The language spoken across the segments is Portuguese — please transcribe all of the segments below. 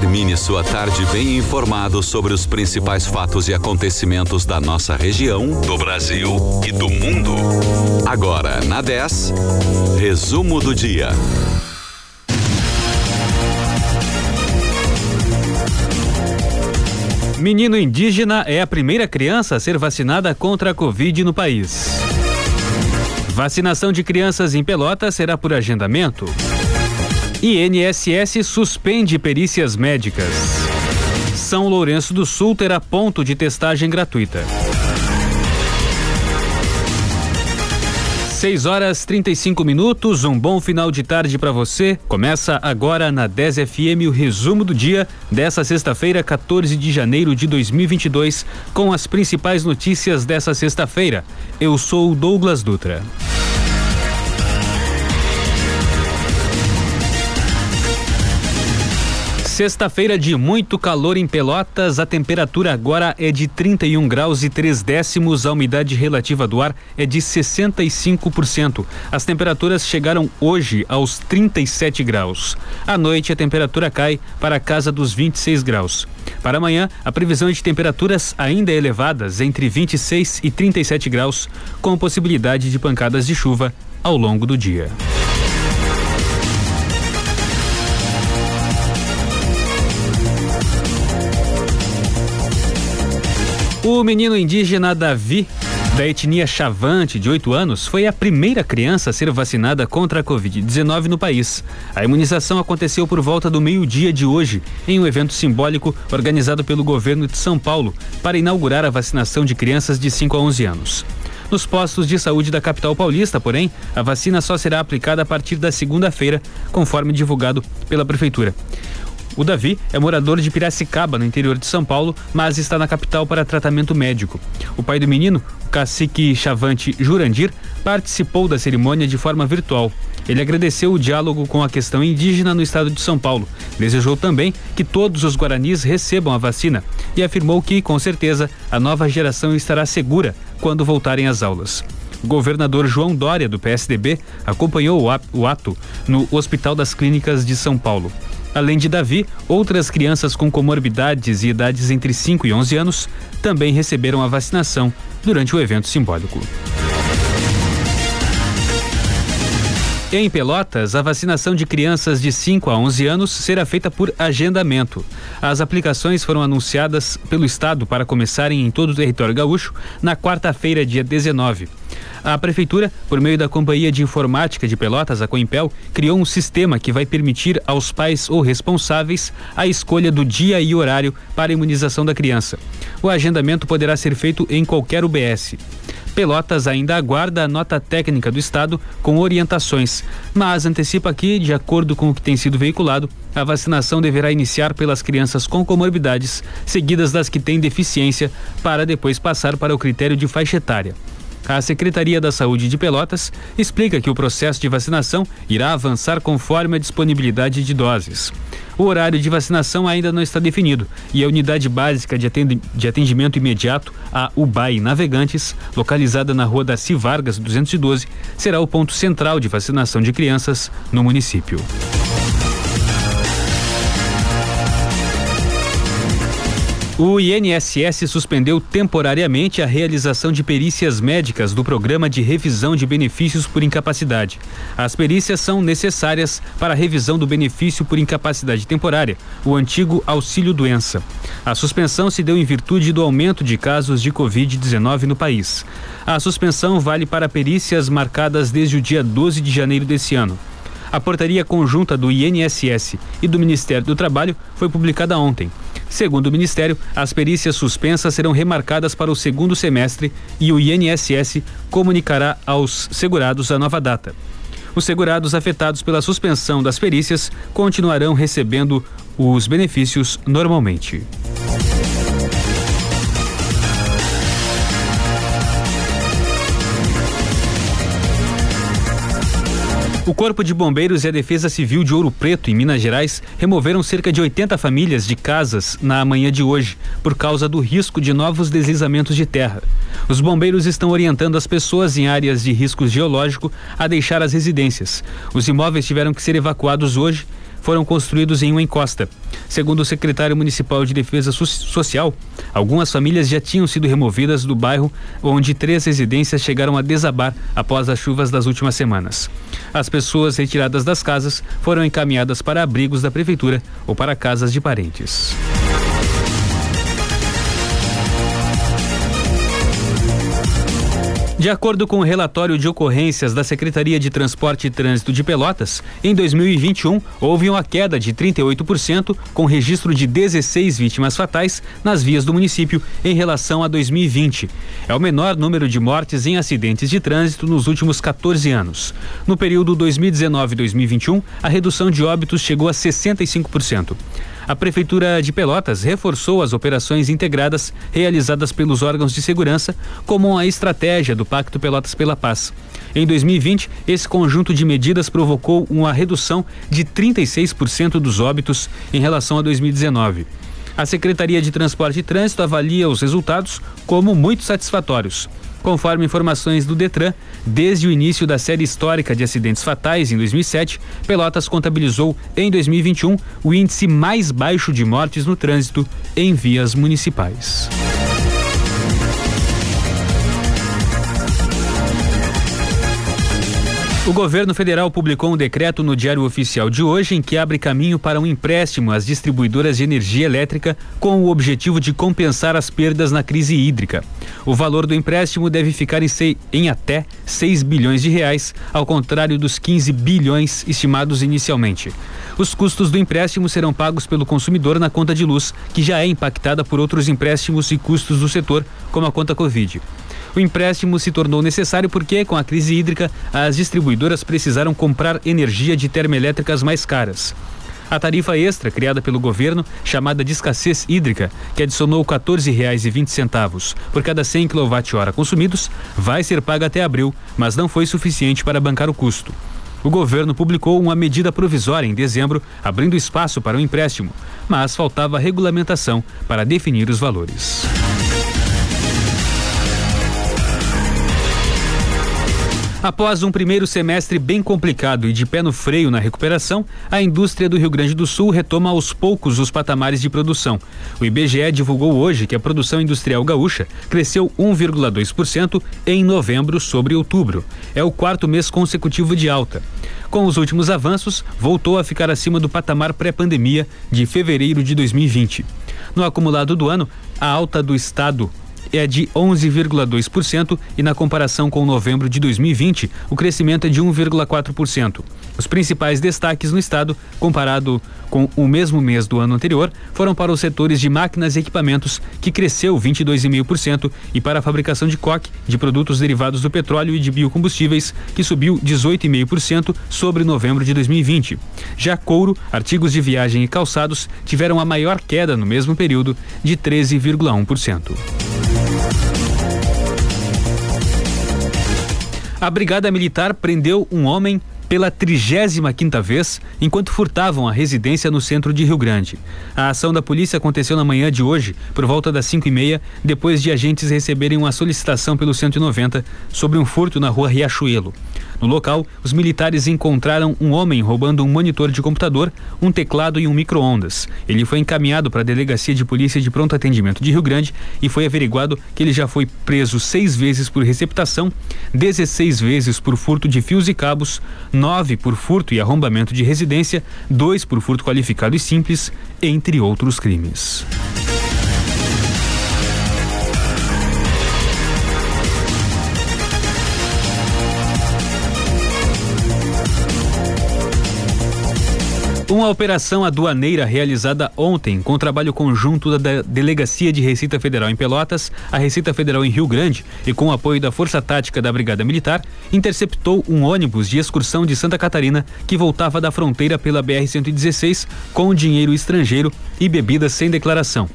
Termine sua tarde bem informado sobre os principais fatos e acontecimentos da nossa região, do Brasil e do mundo. Agora, na 10, resumo do dia. Menino indígena é a primeira criança a ser vacinada contra a Covid no país. Vacinação de crianças em Pelotas será por agendamento. INSS suspende perícias médicas. São Lourenço do Sul terá ponto de testagem gratuita. 6 horas 35 minutos, um bom final de tarde para você. Começa agora na 10 FM o resumo do dia dessa sexta-feira, 14 de janeiro de 2022, com as principais notícias dessa sexta-feira. Eu sou o Douglas Dutra. Sexta-feira de muito calor em Pelotas, a temperatura agora é de 31 graus e 3 décimos, a umidade relativa do ar é de 65%. As temperaturas chegaram hoje aos 37 graus. À noite, a temperatura cai para a casa dos 26 graus. Para amanhã, a previsão é de temperaturas ainda elevadas, entre 26 e 37 graus, com possibilidade de pancadas de chuva ao longo do dia. O menino indígena Davi, da etnia Chavante, de 8 anos, foi a primeira criança a ser vacinada contra a Covid-19 no país. A imunização aconteceu por volta do meio-dia de hoje, em um evento simbólico organizado pelo governo de São Paulo para inaugurar a vacinação de crianças de 5 a 11 anos. Nos postos de saúde da capital paulista, porém, a vacina só será aplicada a partir da segunda-feira, conforme divulgado pela prefeitura. O Davi é morador de Piracicaba, no interior de São Paulo, mas está na capital para tratamento médico. O pai do menino, o cacique Chavante Jurandir, participou da cerimônia de forma virtual. Ele agradeceu o diálogo com a questão indígena no estado de São Paulo. Desejou também que todos os guaranis recebam a vacina e afirmou que, com certeza, a nova geração estará segura quando voltarem às aulas. O governador João Dória, do PSDB, acompanhou o ato no Hospital das Clínicas de São Paulo. Além de Davi, outras crianças com comorbidades e idades entre 5 e 11 anos também receberam a vacinação durante o evento simbólico. Em Pelotas, a vacinação de crianças de 5 a 11 anos será feita por agendamento. As aplicações foram anunciadas pelo Estado para começarem em todo o território gaúcho na quarta-feira, dia 19. A Prefeitura, por meio da Companhia de Informática de Pelotas, a Coimpel, criou um sistema que vai permitir aos pais ou responsáveis a escolha do dia e horário para a imunização da criança. O agendamento poderá ser feito em qualquer UBS. Pelotas ainda aguarda a nota técnica do Estado com orientações, mas antecipa que, de acordo com o que tem sido veiculado, a vacinação deverá iniciar pelas crianças com comorbidades, seguidas das que têm deficiência, para depois passar para o critério de faixa etária. A Secretaria da Saúde de Pelotas explica que o processo de vacinação irá avançar conforme a disponibilidade de doses. O horário de vacinação ainda não está definido e a unidade básica de atendimento imediato, a UBAI Navegantes, localizada na rua Daci Vargas 212, será o ponto central de vacinação de crianças no município. O INSS suspendeu temporariamente a realização de perícias médicas do programa de revisão de benefícios por incapacidade. As perícias são necessárias para a revisão do benefício por incapacidade temporária, o antigo auxílio doença. A suspensão se deu em virtude do aumento de casos de Covid-19 no país. A suspensão vale para perícias marcadas desde o dia 12 de janeiro desse ano. A portaria conjunta do INSS e do Ministério do Trabalho foi publicada ontem. Segundo o Ministério, as perícias suspensas serão remarcadas para o segundo semestre e o INSS comunicará aos segurados a nova data. Os segurados afetados pela suspensão das perícias continuarão recebendo os benefícios normalmente. O Corpo de Bombeiros e a Defesa Civil de Ouro Preto, em Minas Gerais, removeram cerca de 80 famílias de casas na manhã de hoje, por causa do risco de novos deslizamentos de terra. Os bombeiros estão orientando as pessoas em áreas de risco geológico a deixar as residências. Os imóveis tiveram que ser evacuados hoje foram construídos em uma encosta. Segundo o secretário municipal de Defesa Social, algumas famílias já tinham sido removidas do bairro, onde três residências chegaram a desabar após as chuvas das últimas semanas. As pessoas retiradas das casas foram encaminhadas para abrigos da prefeitura ou para casas de parentes. De acordo com o relatório de ocorrências da Secretaria de Transporte e Trânsito de Pelotas, em 2021 houve uma queda de 38%, com registro de 16 vítimas fatais nas vias do município em relação a 2020. É o menor número de mortes em acidentes de trânsito nos últimos 14 anos. No período 2019-2021, a redução de óbitos chegou a 65%. A Prefeitura de Pelotas reforçou as operações integradas realizadas pelos órgãos de segurança, como a estratégia do Pacto Pelotas pela Paz. Em 2020, esse conjunto de medidas provocou uma redução de 36% dos óbitos em relação a 2019. A Secretaria de Transporte e Trânsito avalia os resultados como muito satisfatórios. Conforme informações do Detran, desde o início da série histórica de acidentes fatais em 2007, Pelotas contabilizou em 2021 o índice mais baixo de mortes no trânsito em vias municipais. O governo federal publicou um decreto no Diário Oficial de hoje em que abre caminho para um empréstimo às distribuidoras de energia elétrica com o objetivo de compensar as perdas na crise hídrica. O valor do empréstimo deve ficar em, sei, em até 6 bilhões de reais, ao contrário dos 15 bilhões estimados inicialmente. Os custos do empréstimo serão pagos pelo consumidor na conta de luz, que já é impactada por outros empréstimos e custos do setor, como a conta Covid. O empréstimo se tornou necessário porque, com a crise hídrica, as distribuidoras precisaram comprar energia de termoelétricas mais caras. A tarifa extra criada pelo governo, chamada de escassez hídrica, que adicionou R$ 14,20 por cada 100 kWh consumidos, vai ser paga até abril, mas não foi suficiente para bancar o custo. O governo publicou uma medida provisória em dezembro, abrindo espaço para o empréstimo, mas faltava regulamentação para definir os valores. Após um primeiro semestre bem complicado e de pé no freio na recuperação, a indústria do Rio Grande do Sul retoma aos poucos os patamares de produção. O IBGE divulgou hoje que a produção industrial gaúcha cresceu 1,2% em novembro sobre outubro. É o quarto mês consecutivo de alta. Com os últimos avanços, voltou a ficar acima do patamar pré-pandemia de fevereiro de 2020. No acumulado do ano, a alta do estado é de 11,2% e na comparação com novembro de 2020, o crescimento é de 1,4%. Os principais destaques no estado, comparado com o mesmo mês do ano anterior, foram para os setores de máquinas e equipamentos, que cresceu 22,5%, e para a fabricação de coque, de produtos derivados do petróleo e de biocombustíveis, que subiu 18,5% sobre novembro de 2020. Já couro, artigos de viagem e calçados tiveram a maior queda no mesmo período, de 13,1%. A Brigada Militar prendeu um homem pela 35 quinta vez enquanto furtavam a residência no centro de Rio Grande. A ação da polícia aconteceu na manhã de hoje, por volta das 5 e meia, depois de agentes receberem uma solicitação pelo 190 sobre um furto na rua Riachuelo. No local, os militares encontraram um homem roubando um monitor de computador, um teclado e um micro-ondas. Ele foi encaminhado para a Delegacia de Polícia de Pronto Atendimento de Rio Grande e foi averiguado que ele já foi preso seis vezes por receptação, 16 vezes por furto de fios e cabos, nove por furto e arrombamento de residência, dois por furto qualificado e simples, entre outros crimes. Uma operação aduaneira realizada ontem com trabalho conjunto da Delegacia de Receita Federal em Pelotas, a Receita Federal em Rio Grande e com o apoio da Força Tática da Brigada Militar, interceptou um ônibus de excursão de Santa Catarina que voltava da fronteira pela BR-116 com dinheiro estrangeiro e bebidas sem declaração.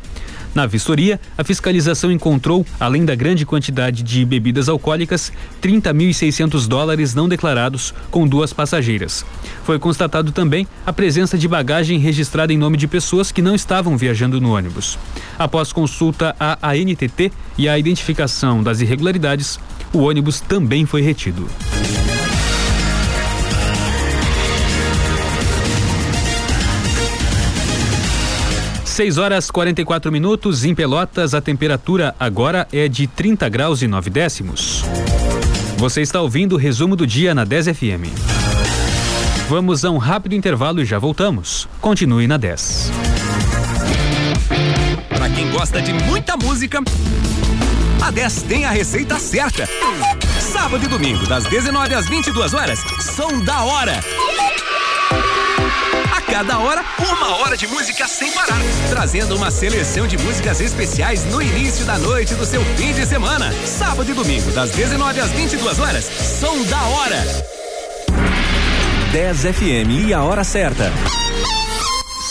Na vistoria, a fiscalização encontrou, além da grande quantidade de bebidas alcoólicas, 30.600 dólares não declarados com duas passageiras. Foi constatado também a presença de bagagem registrada em nome de pessoas que não estavam viajando no ônibus. Após consulta à ANTT e a identificação das irregularidades, o ônibus também foi retido. 6 horas 44 minutos em Pelotas, a temperatura agora é de 30 graus e 9 décimos. Você está ouvindo o resumo do dia na 10 FM. Vamos a um rápido intervalo e já voltamos. Continue na 10. Para quem gosta de muita música, a 10 tem a receita certa. Sábado e domingo, das 19 às 22 horas, são da hora cada hora, uma hora de música sem parar. Trazendo uma seleção de músicas especiais no início da noite do seu fim de semana. Sábado e domingo, das 19 às 22 horas, som da hora. 10 FM e a hora certa.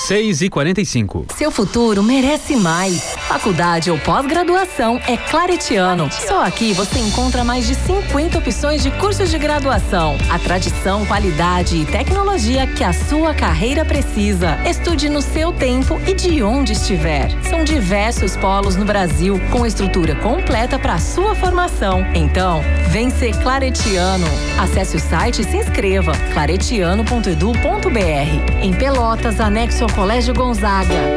6 e 45 Seu futuro merece mais. Faculdade ou pós-graduação é Claretiano. Só aqui você encontra mais de 50 opções de cursos de graduação. A tradição, qualidade e tecnologia que a sua carreira precisa. Estude no seu tempo e de onde estiver. São diversos polos no Brasil com estrutura completa para sua formação. Então, vem ser Claretiano. Acesse o site e se inscreva. claretiano.edu.br. Em Pelotas, anexo ao Colégio Gonzaga.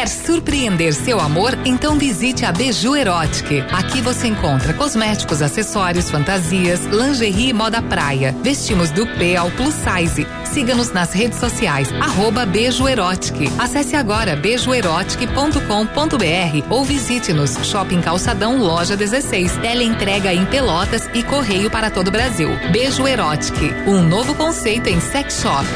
Quer surpreender seu amor? Então visite a Beju Erotic. Aqui você encontra cosméticos, acessórios, fantasias, lingerie e moda praia. Vestimos do P ao plus size. Siga-nos nas redes sociais, arroba Beijo Erotic. Acesse agora beijoerotic.com.br ou visite-nos Shopping Calçadão, loja 16. Tele entrega em Pelotas e correio para todo o Brasil. Beijo Erotic, um novo conceito em sex shop.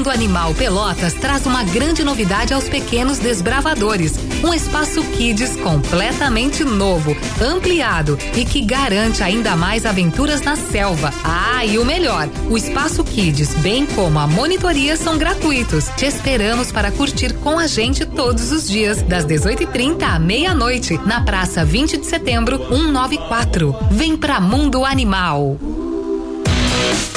Mundo Animal Pelotas traz uma grande novidade aos pequenos desbravadores. Um espaço Kids completamente novo, ampliado e que garante ainda mais aventuras na selva. Ah, e o melhor: o espaço Kids, bem como a monitoria, são gratuitos. Te esperamos para curtir com a gente todos os dias, das 18h30 à meia-noite, na Praça 20 de Setembro, 194. Vem pra Mundo Animal.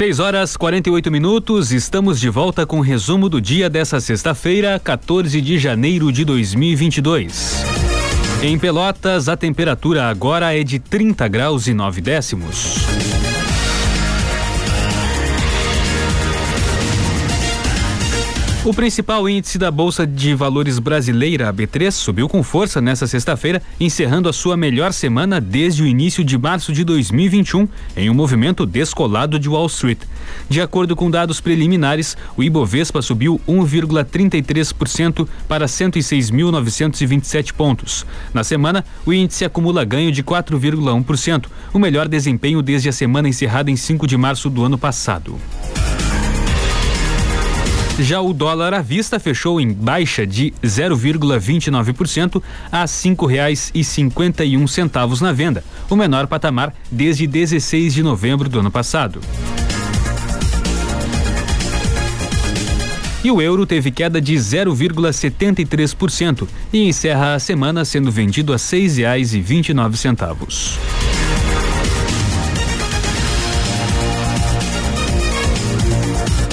6 horas 48 minutos, estamos de volta com o resumo do dia dessa sexta-feira, 14 de janeiro de 2022. Em Pelotas, a temperatura agora é de 30 graus e 9 décimos. O principal índice da Bolsa de Valores brasileira, a B3, subiu com força nesta sexta-feira, encerrando a sua melhor semana desde o início de março de 2021, em um movimento descolado de Wall Street. De acordo com dados preliminares, o Ibovespa subiu 1,33% para 106.927 pontos. Na semana, o índice acumula ganho de 4,1%, o melhor desempenho desde a semana encerrada em 5 de março do ano passado. Já o dólar à vista fechou em baixa de 0,29% a cinco reais e cinquenta e um centavos na venda, o menor patamar desde 16 de novembro do ano passado. E o euro teve queda de 0,73% e encerra a semana sendo vendido a seis reais e vinte e nove centavos.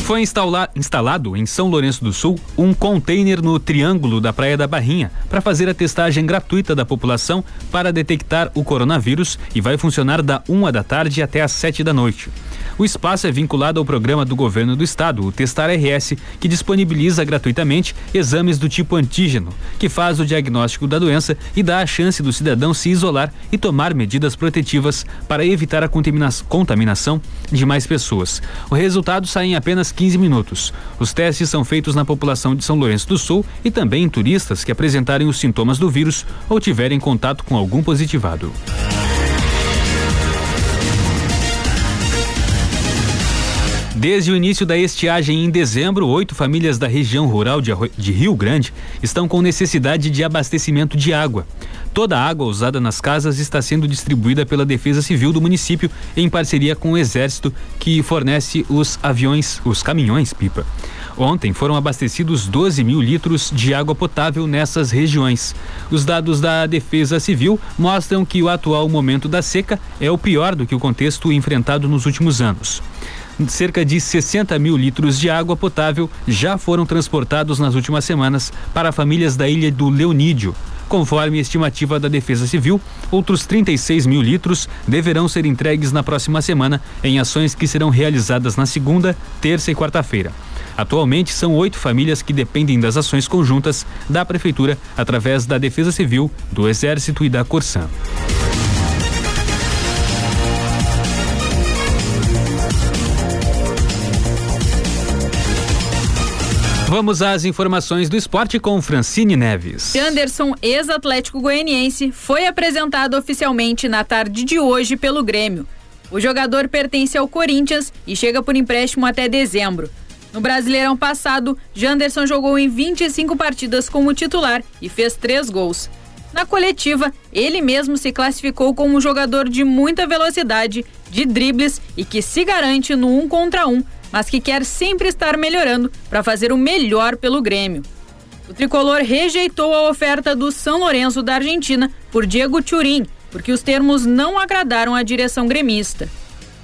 Foi instala instalado em São Lourenço do Sul um container no triângulo da Praia da Barrinha para fazer a testagem gratuita da população para detectar o coronavírus e vai funcionar da uma da tarde até às sete da noite. O espaço é vinculado ao programa do governo do estado, o Testar RS, que disponibiliza gratuitamente exames do tipo antígeno, que faz o diagnóstico da doença e dá a chance do cidadão se isolar e tomar medidas protetivas para evitar a contaminação de mais pessoas. O resultado sai em apenas 15 minutos. Os testes são feitos na população de São Lourenço do Sul e também em turistas que apresentarem os sintomas do vírus ou tiverem contato com algum positivado. Desde o início da estiagem em dezembro, oito famílias da região rural de, Rio Grande estão com necessidade de abastecimento de água. Toda a água usada nas casas está sendo distribuída pela Defesa Civil do município em parceria com o Exército, que fornece os aviões, os caminhões pipa. Ontem foram abastecidos 12 mil litros de água potável nessas regiões. Os dados da Defesa Civil mostram que o atual momento da seca é o pior do que o contexto enfrentado nos últimos anos cerca de 60 mil litros de água potável já foram transportados nas últimas semanas para famílias da ilha do Leonídio. Conforme estimativa da Defesa Civil, outros 36 mil litros deverão ser entregues na próxima semana em ações que serão realizadas na segunda, terça e quarta-feira. Atualmente, são oito famílias que dependem das ações conjuntas da Prefeitura através da Defesa Civil, do Exército e da Corsã. Vamos às informações do esporte com Francine Neves. Anderson, ex-atlético goianiense, foi apresentado oficialmente na tarde de hoje pelo Grêmio. O jogador pertence ao Corinthians e chega por empréstimo até dezembro. No Brasileirão passado, Janderson jogou em 25 partidas como titular e fez três gols. Na coletiva, ele mesmo se classificou como um jogador de muita velocidade, de dribles e que se garante no um contra um mas que quer sempre estar melhorando para fazer o melhor pelo Grêmio. O tricolor rejeitou a oferta do São Lourenço da Argentina por Diego Turim, porque os termos não agradaram à direção gremista.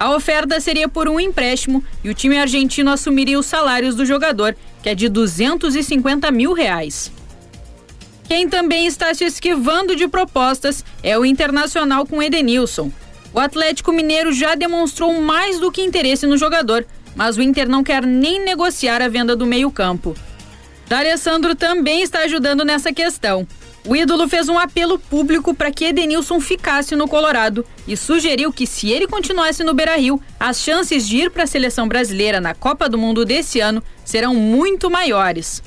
A oferta seria por um empréstimo e o time argentino assumiria os salários do jogador, que é de 250 mil reais. Quem também está se esquivando de propostas é o Internacional com Edenilson. O Atlético Mineiro já demonstrou mais do que interesse no jogador, mas o Inter não quer nem negociar a venda do meio-campo. D'Alessandro também está ajudando nessa questão. O ídolo fez um apelo público para que Edenilson ficasse no Colorado e sugeriu que, se ele continuasse no Beira Rio, as chances de ir para a seleção brasileira na Copa do Mundo desse ano serão muito maiores.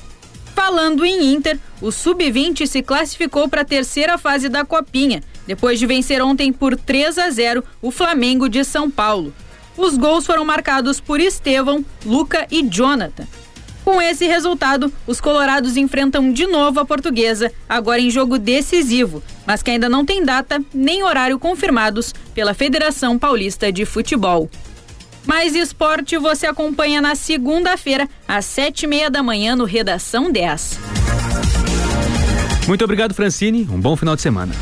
Falando em Inter, o Sub-20 se classificou para a terceira fase da Copinha, depois de vencer ontem por 3 a 0 o Flamengo de São Paulo. Os gols foram marcados por Estevão, Luca e Jonathan. Com esse resultado, os colorados enfrentam de novo a portuguesa, agora em jogo decisivo, mas que ainda não tem data nem horário confirmados pela Federação Paulista de Futebol. Mais esporte você acompanha na segunda-feira, às sete e meia da manhã, no Redação 10. Muito obrigado, Francine. Um bom final de semana.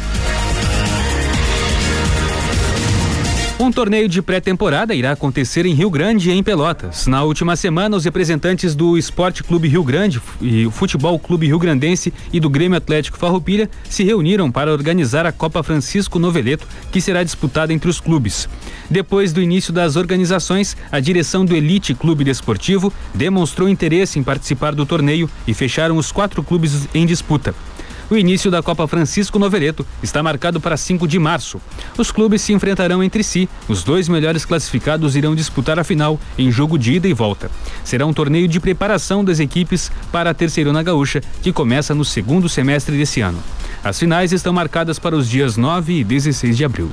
Um torneio de pré-temporada irá acontecer em Rio Grande e em Pelotas. Na última semana, os representantes do Esporte Clube Rio Grande e o Futebol Clube Rio Grandense e do Grêmio Atlético Farroupilha se reuniram para organizar a Copa Francisco Noveleto, que será disputada entre os clubes. Depois do início das organizações, a direção do Elite Clube Desportivo demonstrou interesse em participar do torneio e fecharam os quatro clubes em disputa. O início da Copa Francisco Novereto está marcado para 5 de março. Os clubes se enfrentarão entre si. Os dois melhores classificados irão disputar a final em jogo de ida e volta. Será um torneio de preparação das equipes para a Terceirona Gaúcha, que começa no segundo semestre desse ano. As finais estão marcadas para os dias 9 e 16 de abril.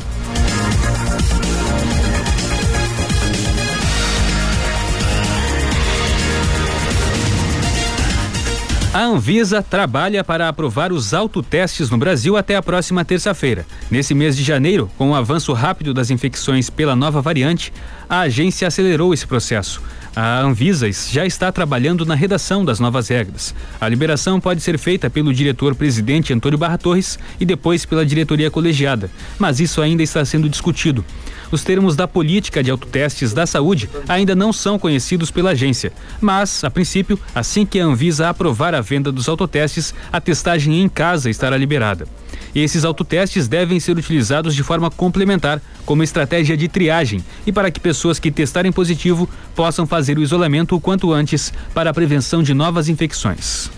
A Anvisa trabalha para aprovar os autotestes no Brasil até a próxima terça-feira. Nesse mês de janeiro, com o avanço rápido das infecções pela nova variante, a agência acelerou esse processo. A Anvisa já está trabalhando na redação das novas regras. A liberação pode ser feita pelo diretor-presidente Antônio Barra Torres e depois pela diretoria colegiada, mas isso ainda está sendo discutido. Os termos da política de autotestes da saúde ainda não são conhecidos pela agência, mas, a princípio, assim que a Anvisa aprovar a venda dos autotestes, a testagem em casa estará liberada. Esses autotestes devem ser utilizados de forma complementar, como estratégia de triagem, e para que pessoas que testarem positivo possam fazer o isolamento o quanto antes para a prevenção de novas infecções.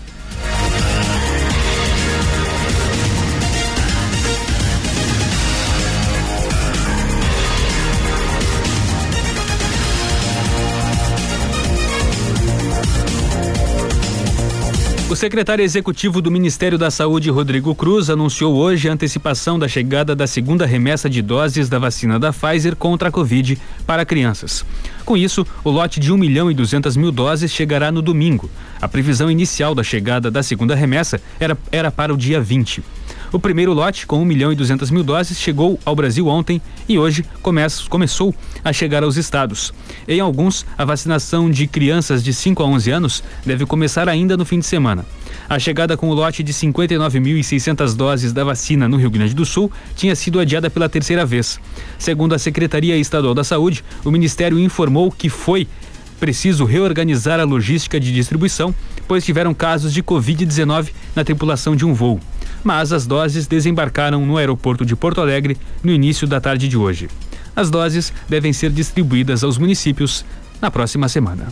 O secretário executivo do Ministério da Saúde, Rodrigo Cruz, anunciou hoje a antecipação da chegada da segunda remessa de doses da vacina da Pfizer contra a Covid para crianças. Com isso, o lote de 1 milhão e 200 mil doses chegará no domingo. A previsão inicial da chegada da segunda remessa era, era para o dia 20. O primeiro lote, com 1 milhão e 200 mil doses, chegou ao Brasil ontem e hoje começa, começou a chegar aos estados. Em alguns, a vacinação de crianças de 5 a 11 anos deve começar ainda no fim de semana. A chegada com o lote de 59.600 doses da vacina no Rio Grande do Sul tinha sido adiada pela terceira vez. Segundo a Secretaria Estadual da Saúde, o Ministério informou que foi preciso reorganizar a logística de distribuição, pois tiveram casos de Covid-19 na tripulação de um voo mas as doses desembarcaram no aeroporto de Porto Alegre no início da tarde de hoje. As doses devem ser distribuídas aos municípios na próxima semana.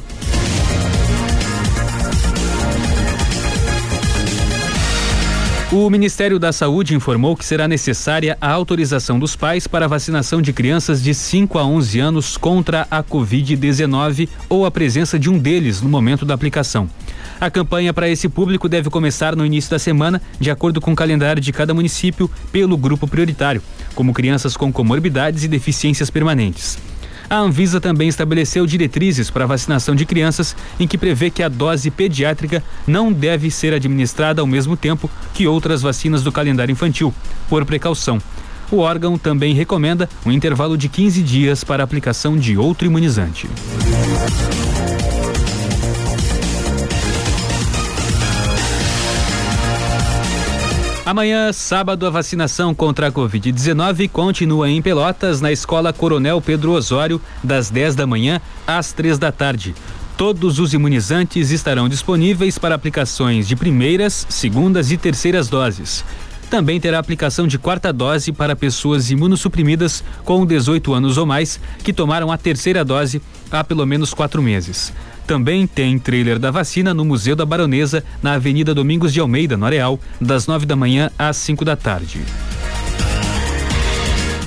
O Ministério da Saúde informou que será necessária a autorização dos pais para a vacinação de crianças de 5 a 11 anos contra a Covid-19 ou a presença de um deles no momento da aplicação. A campanha para esse público deve começar no início da semana, de acordo com o calendário de cada município, pelo grupo prioritário, como crianças com comorbidades e deficiências permanentes. A Anvisa também estabeleceu diretrizes para a vacinação de crianças, em que prevê que a dose pediátrica não deve ser administrada ao mesmo tempo que outras vacinas do calendário infantil, por precaução. O órgão também recomenda um intervalo de 15 dias para a aplicação de outro imunizante. Amanhã, sábado, a vacinação contra a Covid-19 continua em Pelotas, na Escola Coronel Pedro Osório, das 10 da manhã às 3 da tarde. Todos os imunizantes estarão disponíveis para aplicações de primeiras, segundas e terceiras doses. Também terá aplicação de quarta dose para pessoas imunossuprimidas com 18 anos ou mais que tomaram a terceira dose há pelo menos quatro meses. Também tem trailer da vacina no Museu da Baronesa, na Avenida Domingos de Almeida, no Areal, das 9 da manhã às 5 da tarde.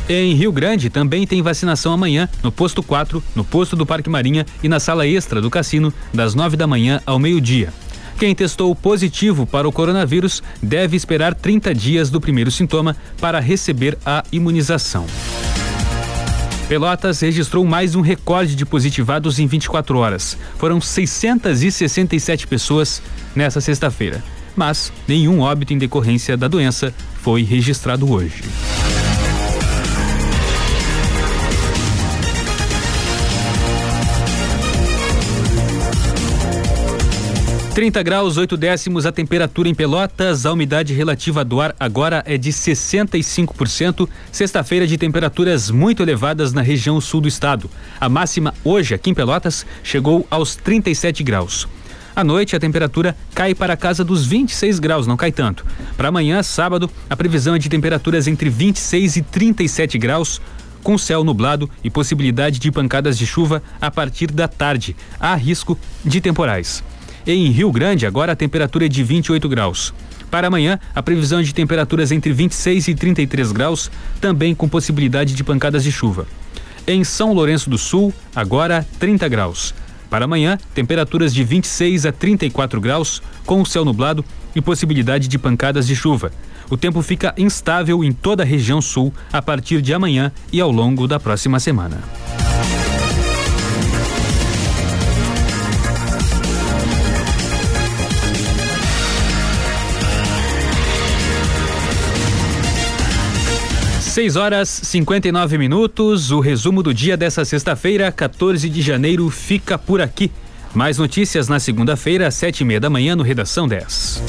Em Rio Grande também tem vacinação amanhã no posto 4, no posto do Parque Marinha e na sala extra do cassino, das 9 da manhã ao meio-dia. Quem testou positivo para o coronavírus deve esperar 30 dias do primeiro sintoma para receber a imunização. Pelotas registrou mais um recorde de positivados em 24 horas. Foram 667 pessoas nessa sexta-feira. Mas nenhum óbito em decorrência da doença foi registrado hoje. 30 graus, 8 décimos a temperatura em Pelotas. A umidade relativa do ar agora é de 65%. Sexta-feira de temperaturas muito elevadas na região sul do estado. A máxima hoje aqui em Pelotas chegou aos 37 graus. À noite, a temperatura cai para a casa dos 26 graus, não cai tanto. Para amanhã, sábado, a previsão é de temperaturas entre 26 e 37 graus, com céu nublado e possibilidade de pancadas de chuva a partir da tarde. Há risco de temporais. Em Rio Grande, agora a temperatura é de 28 graus. Para amanhã, a previsão é de temperaturas entre 26 e 33 graus, também com possibilidade de pancadas de chuva. Em São Lourenço do Sul, agora 30 graus. Para amanhã, temperaturas de 26 a 34 graus, com céu nublado e possibilidade de pancadas de chuva. O tempo fica instável em toda a região sul a partir de amanhã e ao longo da próxima semana. 6 horas 59 minutos. O resumo do dia dessa sexta-feira, 14 de janeiro, fica por aqui. Mais notícias na segunda-feira, às sete e meia da manhã, no Redação 10.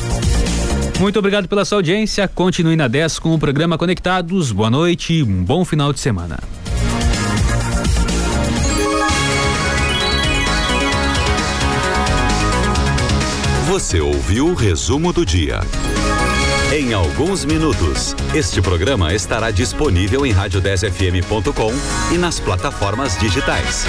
Muito obrigado pela sua audiência. Continue na 10 com o programa Conectados. Boa noite e um bom final de semana. Você ouviu o resumo do dia. Em alguns minutos, este programa estará disponível em rádio10fm.com e nas plataformas digitais.